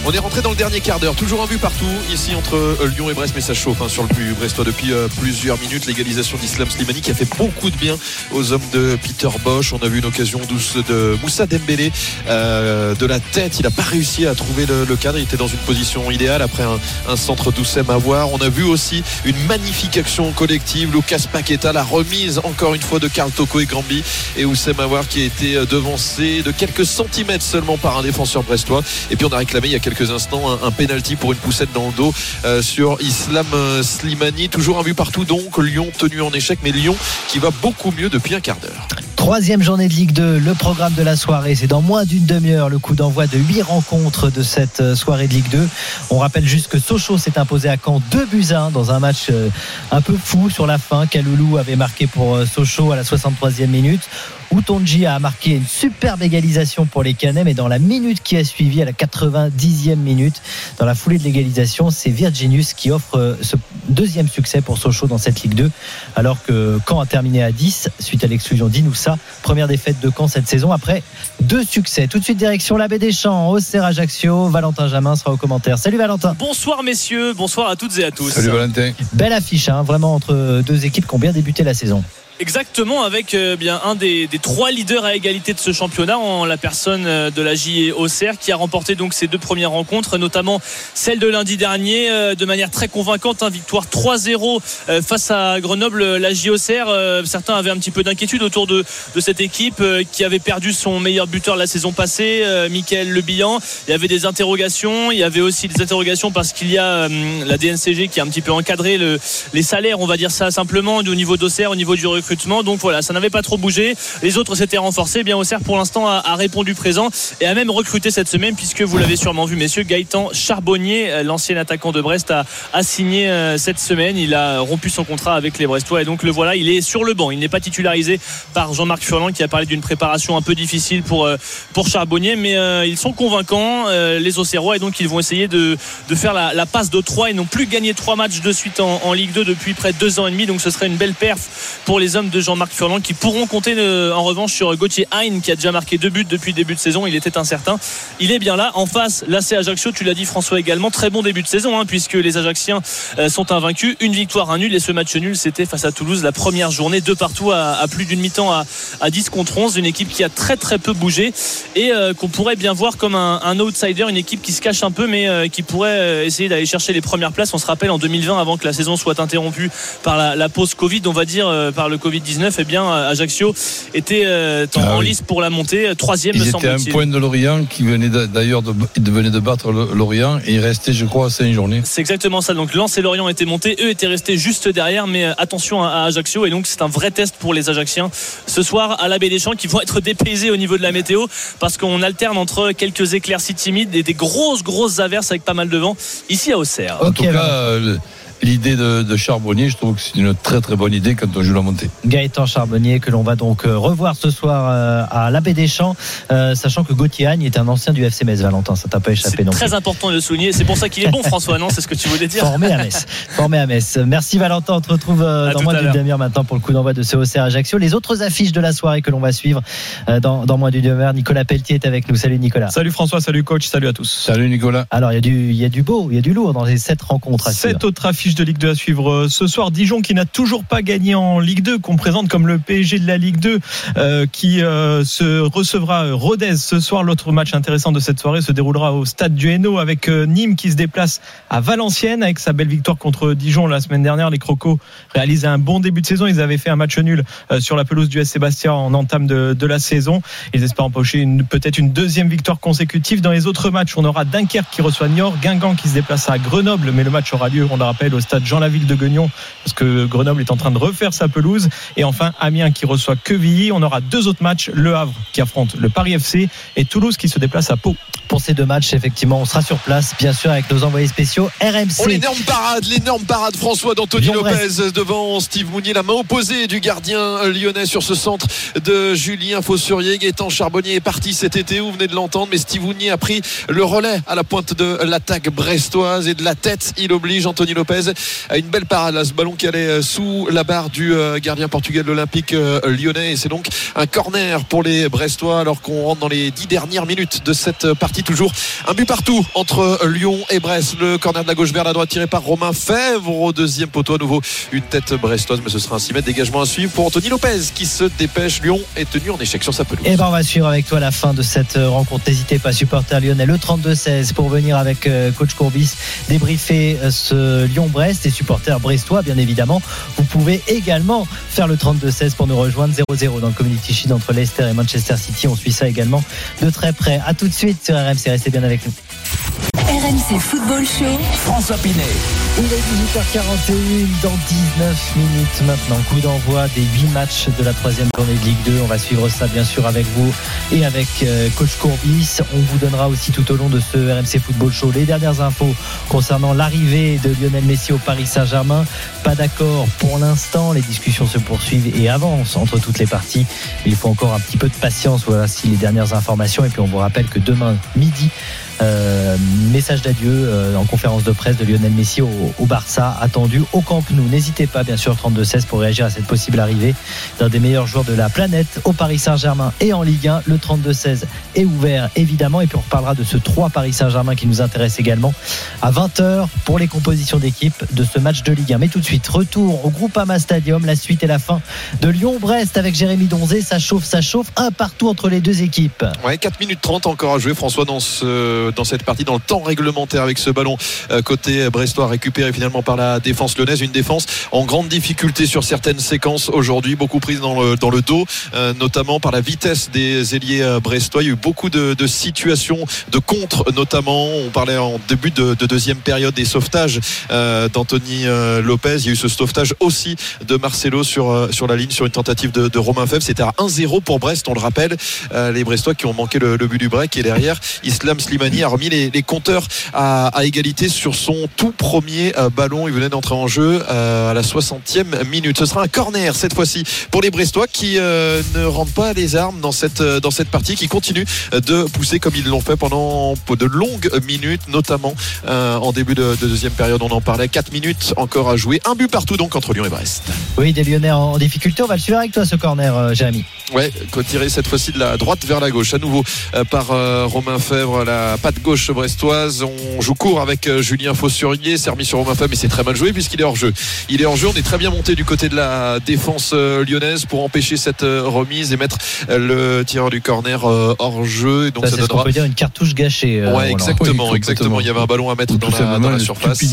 On est rentré dans le dernier quart d'heure, toujours un but partout ici entre euh, Lyon et Brest, mais ça chauffe hein, sur le plus brestois depuis euh, plusieurs minutes. L'égalisation d'Islam Slimani qui a fait beaucoup de bien aux hommes de Peter Bosch. On a vu une occasion douce de Moussa Dembélé euh, de la tête. Il n'a pas réussi à trouver le, cadre. Il était dans une position idéale après un, centre d'Oussem à. On a vu aussi une magnifique action collective. Lucas Paqueta, la remise encore une fois de Karl Toko et Gambi et Oussem qui a été devancé de quelques centimètres seulement par un défenseur brestois. Et puis on a réclamé il y a quelques instants un, un penalty pour une poussette dans le dos euh, sur Islam Slimani. Toujours un but partout donc Lyon tenu en échec, mais Lyon qui va beaucoup mieux depuis un quart d'heure. Troisième journée de Ligue 2, le programme de la soirée, c'est dans moins d'une demi-heure le coup d'envoi de huit rencontres de cette euh, soirée de Ligue 2. On rappelle juste que Sochaux s'est imposé à Caen 2 buts 1 dans un match euh, un peu fou sur la fin. Kaloulou avait marqué pour Sochaux à la 63e minute. Outonji a marqué une superbe égalisation pour les Canets, mais dans la minute qui a suivi, à la 90e minute, dans la foulée de l'égalisation, c'est Virginius qui offre ce deuxième succès pour Sochaux dans cette Ligue 2, alors que Caen a terminé à 10 suite à l'exclusion d'Inoussa. Première défaite de Caen cette saison après deux succès. Tout de suite, direction la baie des Champs, Auxerre Ajaccio. Valentin Jamin sera au commentaire. Salut Valentin. Bonsoir messieurs, bonsoir à toutes et à tous. Salut Valentin. Belle affiche, hein, vraiment entre deux équipes qui ont bien débuté la saison. Exactement, avec euh, bien un des, des, trois leaders à égalité de ce championnat, en la personne euh, de la JE Auxerre, qui a remporté donc ses deux premières rencontres, notamment celle de lundi dernier, euh, de manière très convaincante, hein, victoire 3-0 euh, face à Grenoble, la JE Auxerre. Euh, certains avaient un petit peu d'inquiétude autour de, de, cette équipe qui avait perdu son meilleur buteur la saison passée, Michael Lebihan. Il y avait des interrogations, il y avait aussi des interrogations parce qu'il y a la DNCG qui a un petit peu encadré le, les salaires, on va dire ça simplement, au niveau d'Auxerre, au niveau du recrutement Donc voilà, ça n'avait pas trop bougé. Les autres s'étaient renforcés. Bien Auxerre pour l'instant a, répondu présent et a même recruté cette semaine puisque vous l'avez sûrement vu, messieurs, Gaëtan Charbonnier, l'ancien attaquant de Brest, a, signé euh, cette semaine. Il a rompu son contrat avec les Brestois et donc le voilà, il est sur le banc. Il n'est pas titularisé par Jean-Marc Furlan qui a parlé d'une préparation un peu difficile pour euh, pour Charbonnier, mais euh, ils sont convaincants les Auxerrois et donc ils vont essayer de, de faire la, passe de 3 et non plus gagné trois matchs de suite en, Ligue 2 depuis près de deux ans et demi. Donc ce serait une belle perf pour les hommes de Jean-Marc Furlan qui pourront compter en revanche sur Gauthier Hein qui a déjà marqué deux buts depuis début de saison. Il était incertain. Il est bien là. En face, l'AC Ajaccio, tu l'as dit François également, très bon début de saison hein, puisque les Ajacciens sont invaincus. Une victoire, un nul et ce match nul, c'était face à Toulouse la première journée, deux partout à, plus d'une mi-temps à, à, 10 contre 11. Une équipe qui a très très peu bougé et euh, qu'on pourrait bien voir comme un, outsider, une équipe qui se cache un peu mais euh, qui pourrait essayer d'aller chercher les premières places. On se rappelle en 2020 avant que la saison soit interrompue par la, pause Covid, on va dire euh, par le Covid-19 eh bien Ajaccio était euh, en, ah oui. lice pour la montée, troisième Ils me étaient à un point de Lorient qui venait d'ailleurs de, de, venait de battre Lorient et il restait je crois à cinq journées. C'est exactement ça. Donc Lens et Lorient étaient montés, eux étaient restés juste derrière, mais attention à Ajaccio et donc c'est un vrai test pour les Ajacciens ce soir à la Baie des Champs qui vont être dépaysés au niveau de la météo parce qu'on alterne entre quelques éclaircies timides et des grosses grosses averses avec pas mal de vent ici à Auxerre. En okay, tout cas, l'idée de, de, Charbonnier, je trouve que c'est une très très bonne idée quand on joue la montée. Gaëtan Charbonnier que l'on va donc revoir ce soir à la Baie des Champs, euh, sachant que Gauthier Agne est un ancien du FC Metz, Valentin, ça t'a pas échappé non Très important de le souligner, c'est pour ça qu'il est bon François, non C'est ce que tu voulais dire Formé à Metz. Formé à Metz. Merci Valentin, on te retrouve euh, dans moins d'une demi-heure maintenant pour le coup d'envoi de COC Ajaccio. Les autres affiches de la soirée que l'on va suivre euh, dans, dans moins d'une demi-heure, Nicolas Pelletier est avec nous. Salut Nicolas. Salut François, salut coach, salut à tous. Salut Nicolas. Alors il y, a du, il y a du beau, il y a du lourd dans les sept rencontres à Sept autres affiches de Ligue 2 à suivre ce soir. Dijon qui n'a toujours pas gagné en Ligue 2, qu'on présente comme le PSG de la Ligue 2, euh, qui euh, se recevra Rodez ce soir. L'autre match intéressant de cette soirée se déroulera au stade du Hainaut avec euh, Nîmes qui se déplace à Valenciennes avec sa belle victoire contre Dijon la semaine dernière. Les Crocos réalisent un bon début de saison. Ils avaient fait un match nul sur la pelouse du S Sébastien en entame de, de la saison. Ils espèrent empocher peut-être une deuxième victoire consécutive. Dans les autres matchs, on aura Dunkerque qui reçoit Niort, Guingamp qui se déplace à Grenoble, mais le match aura lieu, on le rappelle, au stade Jean-Laville de Guignon parce que Grenoble est en train de refaire sa pelouse. Et enfin, Amiens qui reçoit Quevilly. On aura deux autres matchs Le Havre qui affronte le Paris FC et Toulouse qui se déplace à Pau. Pour ces deux matchs, effectivement, on sera sur place, bien sûr, avec nos envoyés spéciaux RMC. Oh, l'énorme parade, l'énorme parade François d'Anthony Lopez devant Steve Mounier, la main opposée du gardien lyonnais sur ce centre de Julien Faussurier. Gaëtan Charbonnier est parti cet été, vous venez de l'entendre, mais Steve Mounier a pris le relais à la pointe de l'attaque brestoise et de la tête. Il oblige Anthony Lopez à une belle parade. Là, ce ballon qui allait sous la barre du euh, gardien portugais de l'Olympique euh, lyonnais. Et c'est donc un corner pour les Brestois alors qu'on rentre dans les dix dernières minutes de cette partie. Toujours un but partout entre Lyon et Brest. Le corner de la gauche vers la droite tiré par Romain Fèvre au deuxième poteau. À nouveau une tête brestoise, mais ce sera un 6 mètres dégagement à suivre pour Anthony Lopez qui se dépêche. Lyon est tenu en échec sur sa pelouse. Et eh ben on va suivre avec toi la fin de cette euh, rencontre. N'hésitez pas, supporter lyonnais, le 32-16 pour venir avec coach Courbis débriefer ce Lyon-Brest et supporters brestois, bien évidemment. Vous pouvez également faire le 32-16 pour nous rejoindre 0-0 dans le Community Shield entre Leicester et Manchester City. On suit ça également de très près. À tout de suite sur RMC. Restez bien avec nous. RMC Football Show. François Pinet. Il est 18h41 dans 19 minutes maintenant. Coup d'envoi des 8 matchs de la troisième journée de Ligue 2. On va suivre ça bien sûr avec vous et avec euh, coach Courbis. On vous donnera aussi tout au long de ce RMC Football Show les dernières infos concernant l'arrivée de Lionel Messi au Paris Saint-Germain. Pas d'accord pour l'instant. Les discussions se poursuivent et avancent entre toutes les parties. Il faut encore un petit peu de patience. Voilà si les dernières informations. Et puis on vous rappelle que demain midi, euh, message d'adieu euh, en conférence de presse de Lionel Messi au, Barça attendu au Camp Nou. N'hésitez pas bien sûr 32-16 pour réagir à cette possible arrivée d'un des meilleurs joueurs de la planète au Paris Saint-Germain et en Ligue 1. Le 32-16 est ouvert évidemment et puis on reparlera de ce 3 Paris Saint-Germain qui nous intéresse également à 20h pour les compositions d'équipe de ce match de Ligue 1. Mais tout de suite, retour au Groupama Stadium, la suite et la fin de Lyon-Brest avec Jérémy Donzé. Ça chauffe, ça chauffe, un partout entre les deux équipes. Ouais, 4 minutes 30 encore à jouer François dans ce dans cette partie, dans le temps réglementaire avec ce ballon euh, côté brestois récupéré finalement par la défense lyonnaise. Une défense en grande difficulté sur certaines séquences aujourd'hui, beaucoup prise dans le, dans le dos, euh, notamment par la vitesse des ailiers euh, brestois. Il y a eu beaucoup de, situations de contre, notamment. On parlait en début de, de deuxième période des sauvetages d'Anthony Lopez. Il y a eu ce sauvetage aussi de Marcelo sur, sur la ligne, sur une tentative de, Romain Fèvre. C'était à 1-0 pour Brest, on le rappelle. les Brestois qui ont manqué le, le but du break et derrière, Islam Slimani a remis les, les compteurs à, à, égalité sur son tout premier euh, ballon. Il venait d'entrer en jeu euh, à la 60e minute. Ce sera un corner cette fois-ci pour les Brestois qui euh, ne rentrent pas les armes dans cette, dans cette partie, qui continuent de pousser comme ils l'ont fait pendant de longues minutes, notamment en début de, de, deuxième période. On en parlait. 4 minutes encore à jouer. Un but partout donc entre Lyon et Brest. Oui, des Lyonnais en difficulté. On va le suivre avec toi ce corner, Jérémy. Ouais, tiré cette fois-ci de la droite vers la gauche. À nouveau par Romain Fèvre, la patte gauche brestoise. On joue court avec Julien Faussurier. C'est remis sur Romain Fèvre, mais c'est très mal joué puisqu'il est hors jeu. Il est hors jeu. On est très bien monté du côté de la défense lyonnaise pour empêcher cette remise et mettre le tireur du corner hors jeu. donc ça, ça donnera... on peut dire une cartouche gâchée. ouais, exactement, oui, exactement. Il y avait un ballon à mettre dans la, dans la, surface.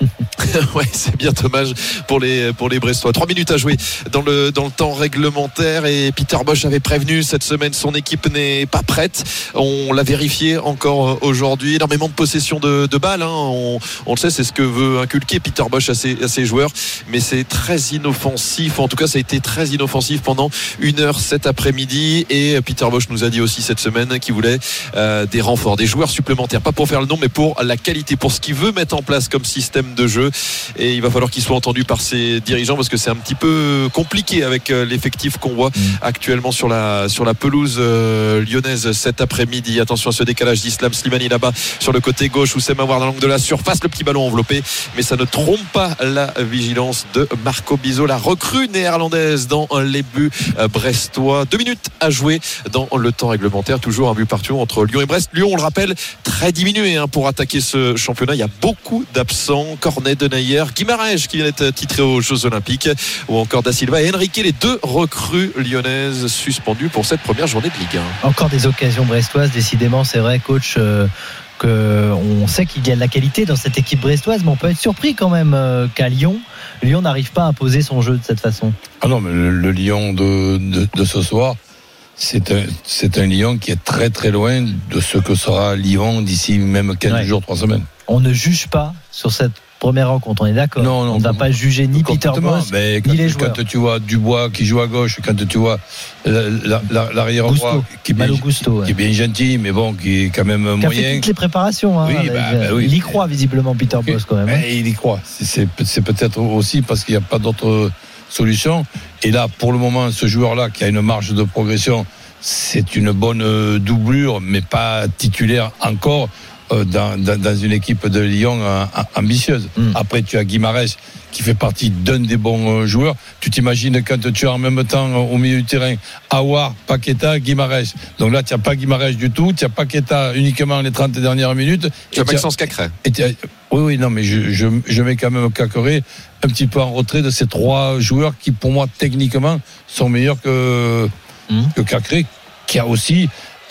(laughs) ouais, c'est bien dommage pour les pour les Brestois. Trois minutes à jouer dans le dans le temps réglementaire et Peter Bosch avait prévenu cette semaine son équipe n'est pas prête. On l'a vérifié encore aujourd'hui. Énormément de possession de, de balles. Hein. On, on, le sait, c'est ce que veut inculquer Peter Bosch à ses, à ses joueurs, mais c'est très inoffensif. En tout cas, ça a été très inoffensif pendant une heure cet après-midi. Et Peter Bosch nous a dit aussi cette semaine qu'il voulait euh, des renforts, des joueurs supplémentaires, pas pour faire le nom, mais pour la qualité, pour ce qu'il veut mettre en place comme système de jeu et il va falloir qu'il soit entendu par ses dirigeants parce que c'est un petit peu compliqué avec l'effectif qu'on voit actuellement sur la, sur la pelouse lyonnaise cet après-midi. Attention à ce décalage d'Islam Slimani là-bas sur le côté gauche où c'est Mawar dans l'angle de la surface, le petit ballon enveloppé, mais ça ne trompe pas la vigilance de Marco Bizot, la recrue néerlandaise dans les buts brestois. Deux minutes à jouer dans le temps réglementaire, toujours un but partout entre Lyon et Brest. Lyon, on le rappelle, très diminué hein, pour attaquer ce championnat. Il y a beaucoup d'absents. Cornet de Nayer, Guimarães qui vient d'être titré aux Jeux Olympiques, ou encore Da Silva et Enrique, les deux recrues lyonnaises suspendues pour cette première journée de Ligue 1. Encore des occasions brestoises, décidément, c'est vrai, coach. Euh on sait qu'il y a de la qualité dans cette équipe brestoise, mais on peut être surpris quand même euh, qu'à Lyon, Lyon n'arrive pas à imposer son jeu de cette façon. Ah non, mais le, le Lyon de, de, de, ce soir, c'est un, c'est un Lyon qui est très très loin de ce que sera Lyon d'ici même 15 ouais. jours, 3 semaines. On ne juge pas sur cette première rencontre, on est d'accord. Non, non, on ne va pas juger ni Peter. Bosz, Mais quand, ni les joueurs. quand tu vois Dubois qui joue à gauche, quand tu vois la- l'arrière droit qui est, bien, Malo Gusto. ouais. qui est bien gentil, mais bon, qui est quand même Qui a fait moyen. toutes les préparations. hein, Oui, avec- bah, bah oui. Il y croit visiblement Peter Ok. Bosz quand même. hein. Mais il y croit. C'est- peut-être aussi parce qu'il n'y a pas d'autre solution. Et là, pour le moment, ce joueur-là qui a une marge de progression, c'est une bonne euh, doublure, mais pas titulaire encore dans, dans, dans une équipe de Lyon euh, ambitieuse. Mm. Après, tu as Guimarães qui fait partie d'un des bons euh, joueurs. Tu t'imagines quand tu as en même temps euh, au milieu du terrain Awar, Paqueta, Guimarães. Donc là, tu n'as pas Guimarães du tout, tu as Paqueta uniquement les 30 dernières minutes. Tu as Maxence Cacré. oui, oui, non, mais je, je, je mets quand même Cacoré un petit peu en retrait de ces trois joueurs qui, pour moi, techniquement, sont meilleurs que, Mhm. que Cacré, qui a aussi euh,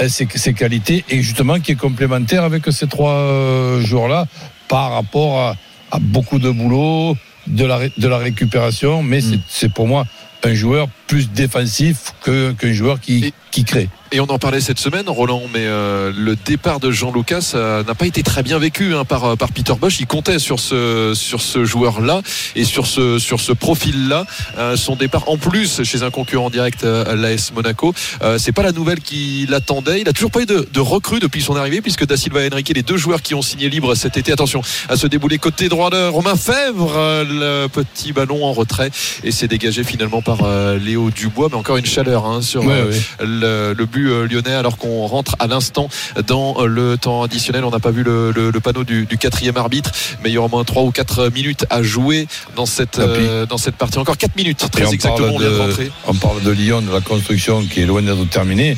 ses, ses qualités et justement qui est complémentaire avec ces trois euh, joueurs-là par rapport à, à beaucoup de boulot, de la, ré- de la récupération, mais c'est- Mhm. c'est pour moi un joueur plus défensif qu'un joueur qui, Et- qui crée. Et on en parlait cette semaine, Roland, mais euh, le départ de Jean Lucas euh, n'a pas été très bien vécu hein, par, par Peter Bosch. Il comptait sur ce, sur ce joueur-là et sur ce, sur ce profil-là. Euh, son départ, en plus, chez un concurrent direct, euh, l'AS Monaco, euh, c'est pas la nouvelle qui l'attendait. Il a toujours pas eu de, de recrue depuis son arrivée, puisque Da Silva et Enrique, les deux joueurs qui ont signé libre cet été, attention à se débouler côté droit de Romain Fèvre, euh, le petit ballon en retrait, et c'est dégagé finalement par euh, Léo Dubois, mais encore une chaleur hein, sur Ouais, euh, ouais. le, le but euh, lyonnais alors qu'on rentre à l'instant dans euh, le temps additionnel. On n'a pas vu le, le- le panneau du, du quatrième arbitre, mais il y aura au moins 3 ou 4 minutes à jouer dans cette, euh, dans cette partie. Encore 4 minutes, très on exactement, parle on vient de de- rentrer. On parle de Lyon, de la construction qui est loin d'être terminée.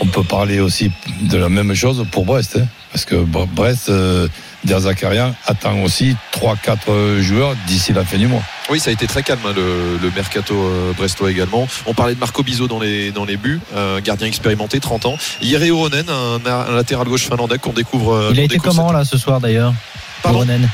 On peut parler aussi de la même chose pour Brest. hein. parce que Bre- Brest, euh, Der Zakarian attend aussi 3-4 joueurs d'ici la fin du mois. Oui, ça a été très calme hein, le, le mercato euh, brestois également. On parlait de Marco Bizot dans les, dans les buts, euh, gardien expérimenté, 30 ans. Yeri Oronen, un, un latéral gauche finlandais qu'on découvre. euh, Il a été découvre comment là ce soir d'ailleurs?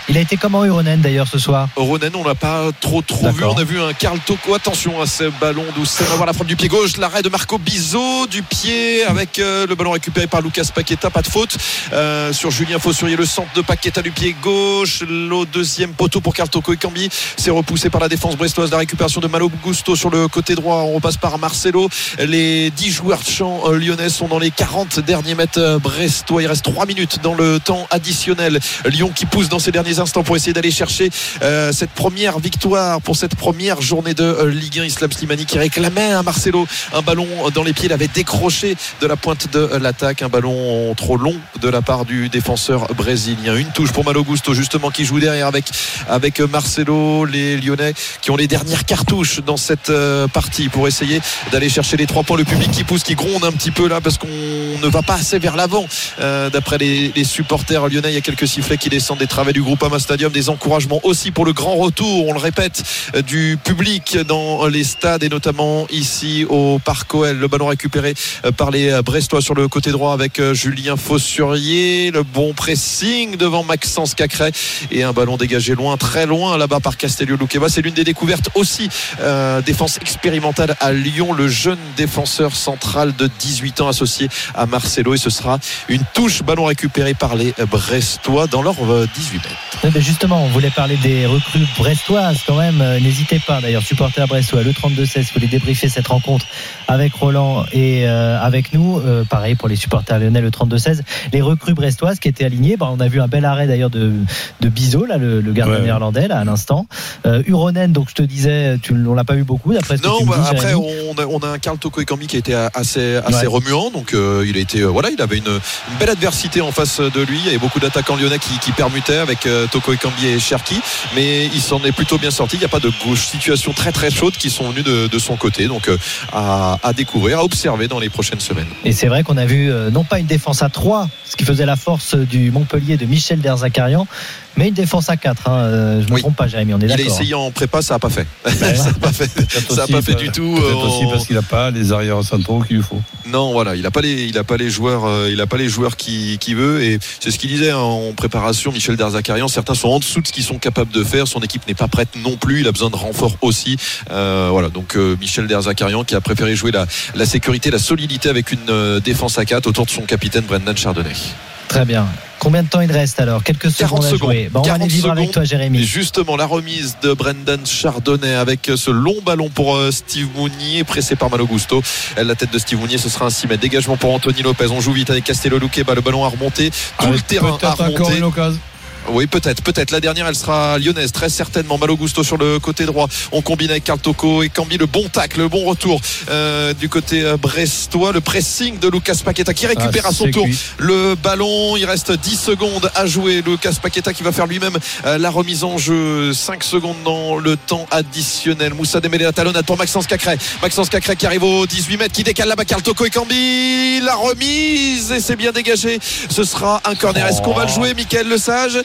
Il a été comment Uronen d'ailleurs ce soir? Ronen, on l'a pas trop trop vu. On a vu un Karl Toko. Attention à ce ballon d'Oussem. On va voir la frappe du pied gauche. L'arrêt de Marco Bizot du pied avec euh, le ballon récupéré par Lucas Paqueta. Pas de faute euh, sur Julien Fossurier. Le centre de Paqueta du pied gauche. Le deuxième poteau pour Karl Toko et Cambi. C'est repoussé par la défense brestoise. La récupération de Malo Gusto sur le côté droit. On repasse par Marcelo. Les 10 joueurs de champ euh, lyonnais sont dans les 40 derniers mètres brestois. Il reste 3 minutes dans le temps additionnel. Lyon qui pousse dans ces derniers instants pour essayer d'aller chercher euh, cette première victoire pour cette première journée de euh, Ligue 1 Islam Slimani qui réclamait à Marcelo un ballon dans les pieds il avait décroché de la pointe de euh, l'attaque. Un ballon trop long de la part du défenseur brésilien. Une touche pour Malo Gusto justement qui joue derrière avec, avec Marcelo. Les Lyonnais qui ont les dernières cartouches dans cette partie pour essayer d'aller chercher les trois points. Le public qui pousse qui gronde un petit peu là parce qu'on ne va pas assez vers l'avant d'après les supporters lyonnais. Il y a quelques sifflets qui descendent des travées du Groupama Stadium des encouragements aussi pour le grand retour on le répète euh, du public dans les stades et notamment ici au Parc OL le ballon récupéré euh, par les euh, Brestois sur le côté droit avec Julien Fossurier. Le bon pressing devant Maxence Cacré et un ballon dégagé loin très loin là-bas par Castello Luqueva. C'est l'une des découvertes aussi défense expérimentale à Lyon. Le jeune défenseur central de 18 ans associé à Marcelo et ce sera une touche ballon récupéré par les Brestois dans leur 18 mètres Oui, mais justement, on voulait parler des recrues brestoises quand même. Euh, N'hésitez pas d'ailleurs, supporter brestois, le 32-16, vous voulez débriefer cette rencontre avec Roland et euh, avec nous. Euh, pareil pour les supporters lyonnais, le 32-16. Les recrues brestoises qui étaient alignées, bah, on a vu un bel arrêt d'ailleurs de, de Bizot, là, le, le gardien Ouais. néerlandais, là, à l'instant. Euh, Uronen, donc je te disais, tu, on l'a pas vu beaucoup d'après ce que Non, tu me bah, dis, après on a, on a un Karl Toko Ekambi qui a été assez, assez Ouais. remuant, donc euh, il a été euh, voilà, il avait une, une belle adversité en face de lui. Il y avait beaucoup d'attaquants lyonnais qui, qui permutaient avec euh, Toko Ekambi et Cherki, mais il s'en est plutôt bien sorti. Il n'y a pas de gauche situation très très chaude qui sont venues de, son côté, donc euh, à, à découvrir, à observer dans les prochaines semaines. Et c'est vrai qu'on a vu euh, non pas une défense à 3, ce qui faisait la force du Montpellier de Michel Derzakarian, mais une défense à 4. Hein. Euh, Je ne me Oui. trompe pas, Jérémy, on est Il a d'accord. essayé en prépa, ça n'a pas fait. ouais. (laughs) ça n'a pas fait. Ça aussi pas fait par- du tout. Euh, aussi parce qu'il n'a pas les arrières centraux qu'il lui faut. Non, voilà, il n'a pas les, il a pas les joueurs, euh, il a pas les joueurs qui, qui veut. Et c'est ce qu'il disait hein, en préparation, Michel Derzakarian. Certains sont en dessous de ce qu'ils sont capables de faire. Son équipe n'est pas prête non plus. Il a besoin de renfort aussi. Euh, voilà, donc euh, Michel Derzakarian qui a préféré jouer la, la sécurité, la solidité avec une euh, défense à 4 autour de son capitaine Brendan Chardonnay. Très bien. Combien de temps il reste alors? Quelques 40 secondes à secondes. jouer. Bon, on va aller 40 vivre avec secondes. toi, Et Jérémy. justement, la remise de Brendan Chardonnay avec ce long ballon pour euh, Steve Mounier, pressé par Malo Gusto. Euh, La tête de Steve Mounier, ce sera un 6 mètres. Dégagement pour Anthony Lopez. On joue vite avec Castello Luqueba. Le ballon a remonté. Tout le Avec terrain a peut-être Oui, peut-être, peut-être. La dernière, elle sera lyonnaise, très certainement. Malo Gusto sur le côté droit. On combine avec Carl Toko et Cambi. Le bon tacle, le bon retour euh, du côté euh, brestois. Le pressing de Lucas Paqueta qui récupère Ah, à son tour le ballon. Il reste 10 secondes à jouer. Lucas Paqueta qui va faire lui-même euh, la remise en jeu. 5 secondes dans le temps additionnel. Moussa Dembélé la talonnade pour Maxence Cacré. Maxence Cacré qui arrive au 18 mètres, qui décale là-bas. Carl Toko et Cambi. La remise et c'est bien dégagé. Ce sera un corner. Est-ce qu'on va le jouer, Michael Lesage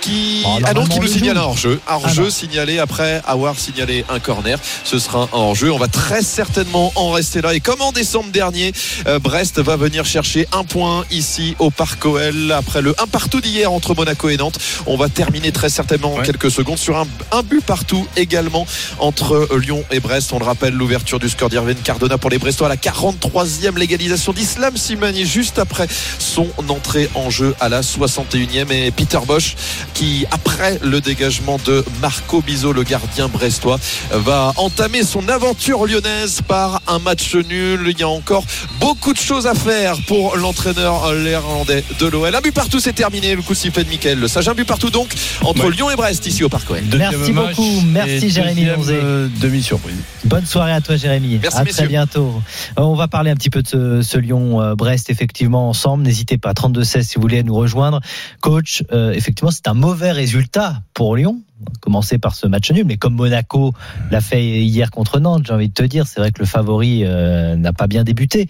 qui Oh, ah non, qui nous le signale un hors-jeu. Un Ah, hors-jeu signalé après avoir signalé un corner. Ce sera un hors-jeu. On va très certainement en rester là. Et comme en décembre dernier, euh, Brest va venir chercher un point ici au Parc OL après le 1 partout d'hier entre Monaco et Nantes. On va terminer très certainement en Ouais. quelques secondes sur un, un but partout également entre euh, Lyon et Brest. On le rappelle, l'ouverture du score d'Irvine Cardona pour les Brestois à la 43e légalisation d'Islam Simani juste après son entrée en jeu à la 61e et Peter Bosch qui après le dégagement de Marco Bizot le gardien brestois va entamer son aventure lyonnaise par un match nul il y a encore beaucoup de choses à faire pour l'entraîneur néerlandais de l'OL un but partout c'est terminé le coup de sifflet de Mickaël Le Sage un but partout donc entre Ouais. Lyon et Brest ici au Parc OL Merci match beaucoup. Merci, Jérémy Donzé. euh, Demi-surprise. Bonne soirée à toi, Jérémy. Merci, à messieurs. très bientôt. Euh, On va parler un petit peu de ce, ce Lyon-Brest, effectivement, ensemble. N'hésitez pas, 32-16 si vous voulez nous rejoindre. Coach, euh, effectivement, c'est un mauvais résultat pour Lyon. Commencer par ce match nul, mais comme Monaco l'a fait hier contre Nantes, j'ai envie de te dire, c'est vrai que le favori euh, n'a pas bien débuté,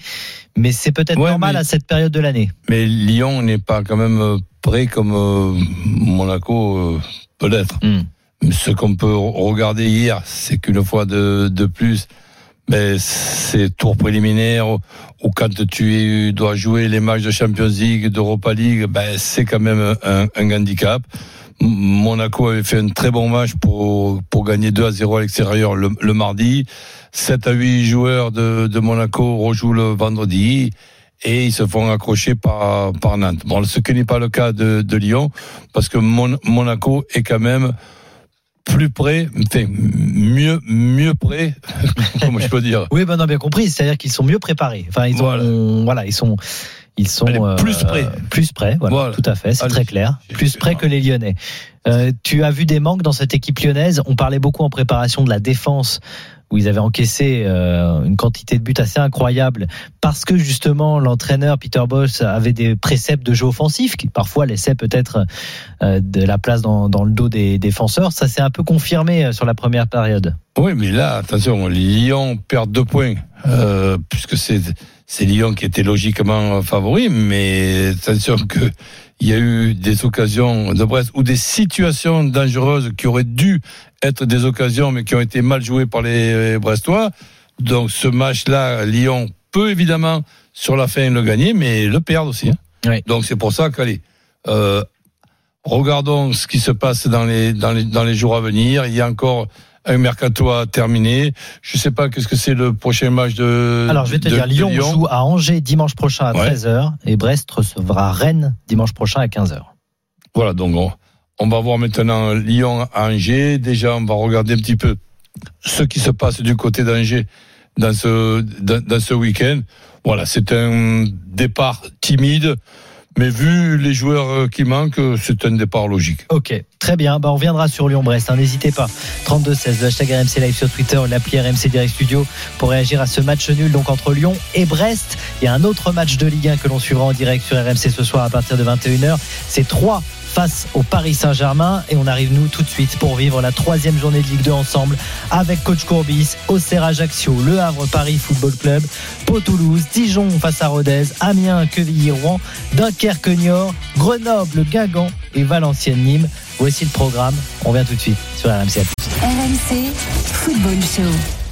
mais c'est peut-être Ouais, normal mais- à cette période de l'année. Mais Lyon n'est pas quand même euh, prêt comme euh, Monaco euh, peut l'être. Hmm. Ce qu'on peut regarder hier, c'est qu'une fois de, de plus, ben, c'est tour préliminaire ou quand tu dois jouer les matchs de Champions League, d'Europa League, ben, c'est quand même un, handicap. Monaco avait fait un très bon match pour, pour gagner 2 à 0 à l'extérieur le, le mardi. 7 à 8 joueurs de, de Monaco rejouent le vendredi et ils se font accrocher par, par Nantes. Bon, ce qui n'est pas le cas de, de Lyon, parce que Mon- Monaco est quand même plus près, enfin, mieux, mieux près, (laughs) comment je peux dire. Oui, ben on a bien compris, c'est-à-dire qu'ils sont mieux préparés. Enfin, ils ont, Voilà. voilà, ils sont, ils sont Allez, plus euh, près. plus près, voilà, Voilà. tout à fait, c'est très clair, plus près que les Lyonnais. Euh, tu as vu des manques dans cette équipe lyonnaise? On parlait beaucoup en préparation de la défense où ils avaient encaissé euh, une quantité de buts assez incroyable parce que justement l'entraîneur Peter Bosch avait des préceptes de jeu offensif qui parfois laissaient peut-être euh, de la place dans, le dos des défenseurs. Ça s'est un peu confirmé euh, sur la première période. Oui, mais là, attention, Lyon perd deux points, puisque c'est Lyon qui était logiquement favori, mais attention que il y a eu des occasions de Brest ou des situations dangereuses qui auraient dû être des occasions, mais qui ont été mal jouées par les Brestois. Donc ce match-là, Lyon peut évidemment sur la fin le gagner, mais le perdre aussi. hein. Oui. Donc c'est pour ça qu'allez. Euh, Regardons ce qui se passe dans les, dans les, dans les jours à venir. Il y a encore un mercato à terminer. Je sais pas qu'est-ce que c'est le prochain match de. Alors, je vais te de- dire, Lyon, joue à Angers dimanche prochain à Ouais. 13h et Brest recevra Rennes dimanche prochain à 15h. Voilà, donc on, on va voir maintenant Lyon à Angers. Déjà, on va regarder un petit peu ce qui se passe du côté d'Angers dans ce, dans, dans ce week-end. Voilà, c'est un départ timide, mais vu les joueurs euh, qui manquent, c'est un départ logique. Ok, très bien. Bah, on reviendra sur Lyon-Brest. hein. N'hésitez pas. 32-16, le hashtag RMC Live sur Twitter, l'appli RMC Direct Studio pour réagir à ce match nul donc entre Lyon et Brest. Il y a un autre match de Ligue 1 que l'on suivra en direct sur RMC ce soir à partir de 21h. C'est 3 face au Paris Saint-Germain et on arrive nous tout de suite pour vivre la troisième journée de Ligue 2 ensemble avec coach Courbis, Auxerre Ajaccio, Le Havre Paris Football Club, Pau Toulouse, Dijon face à Rodez, Amiens Quevilly Rouen, Dunkerque Niort, Grenoble Guingamp et Valenciennes Nîmes. Voici le programme. On vient tout de suite sur RMC. RMC Football Show.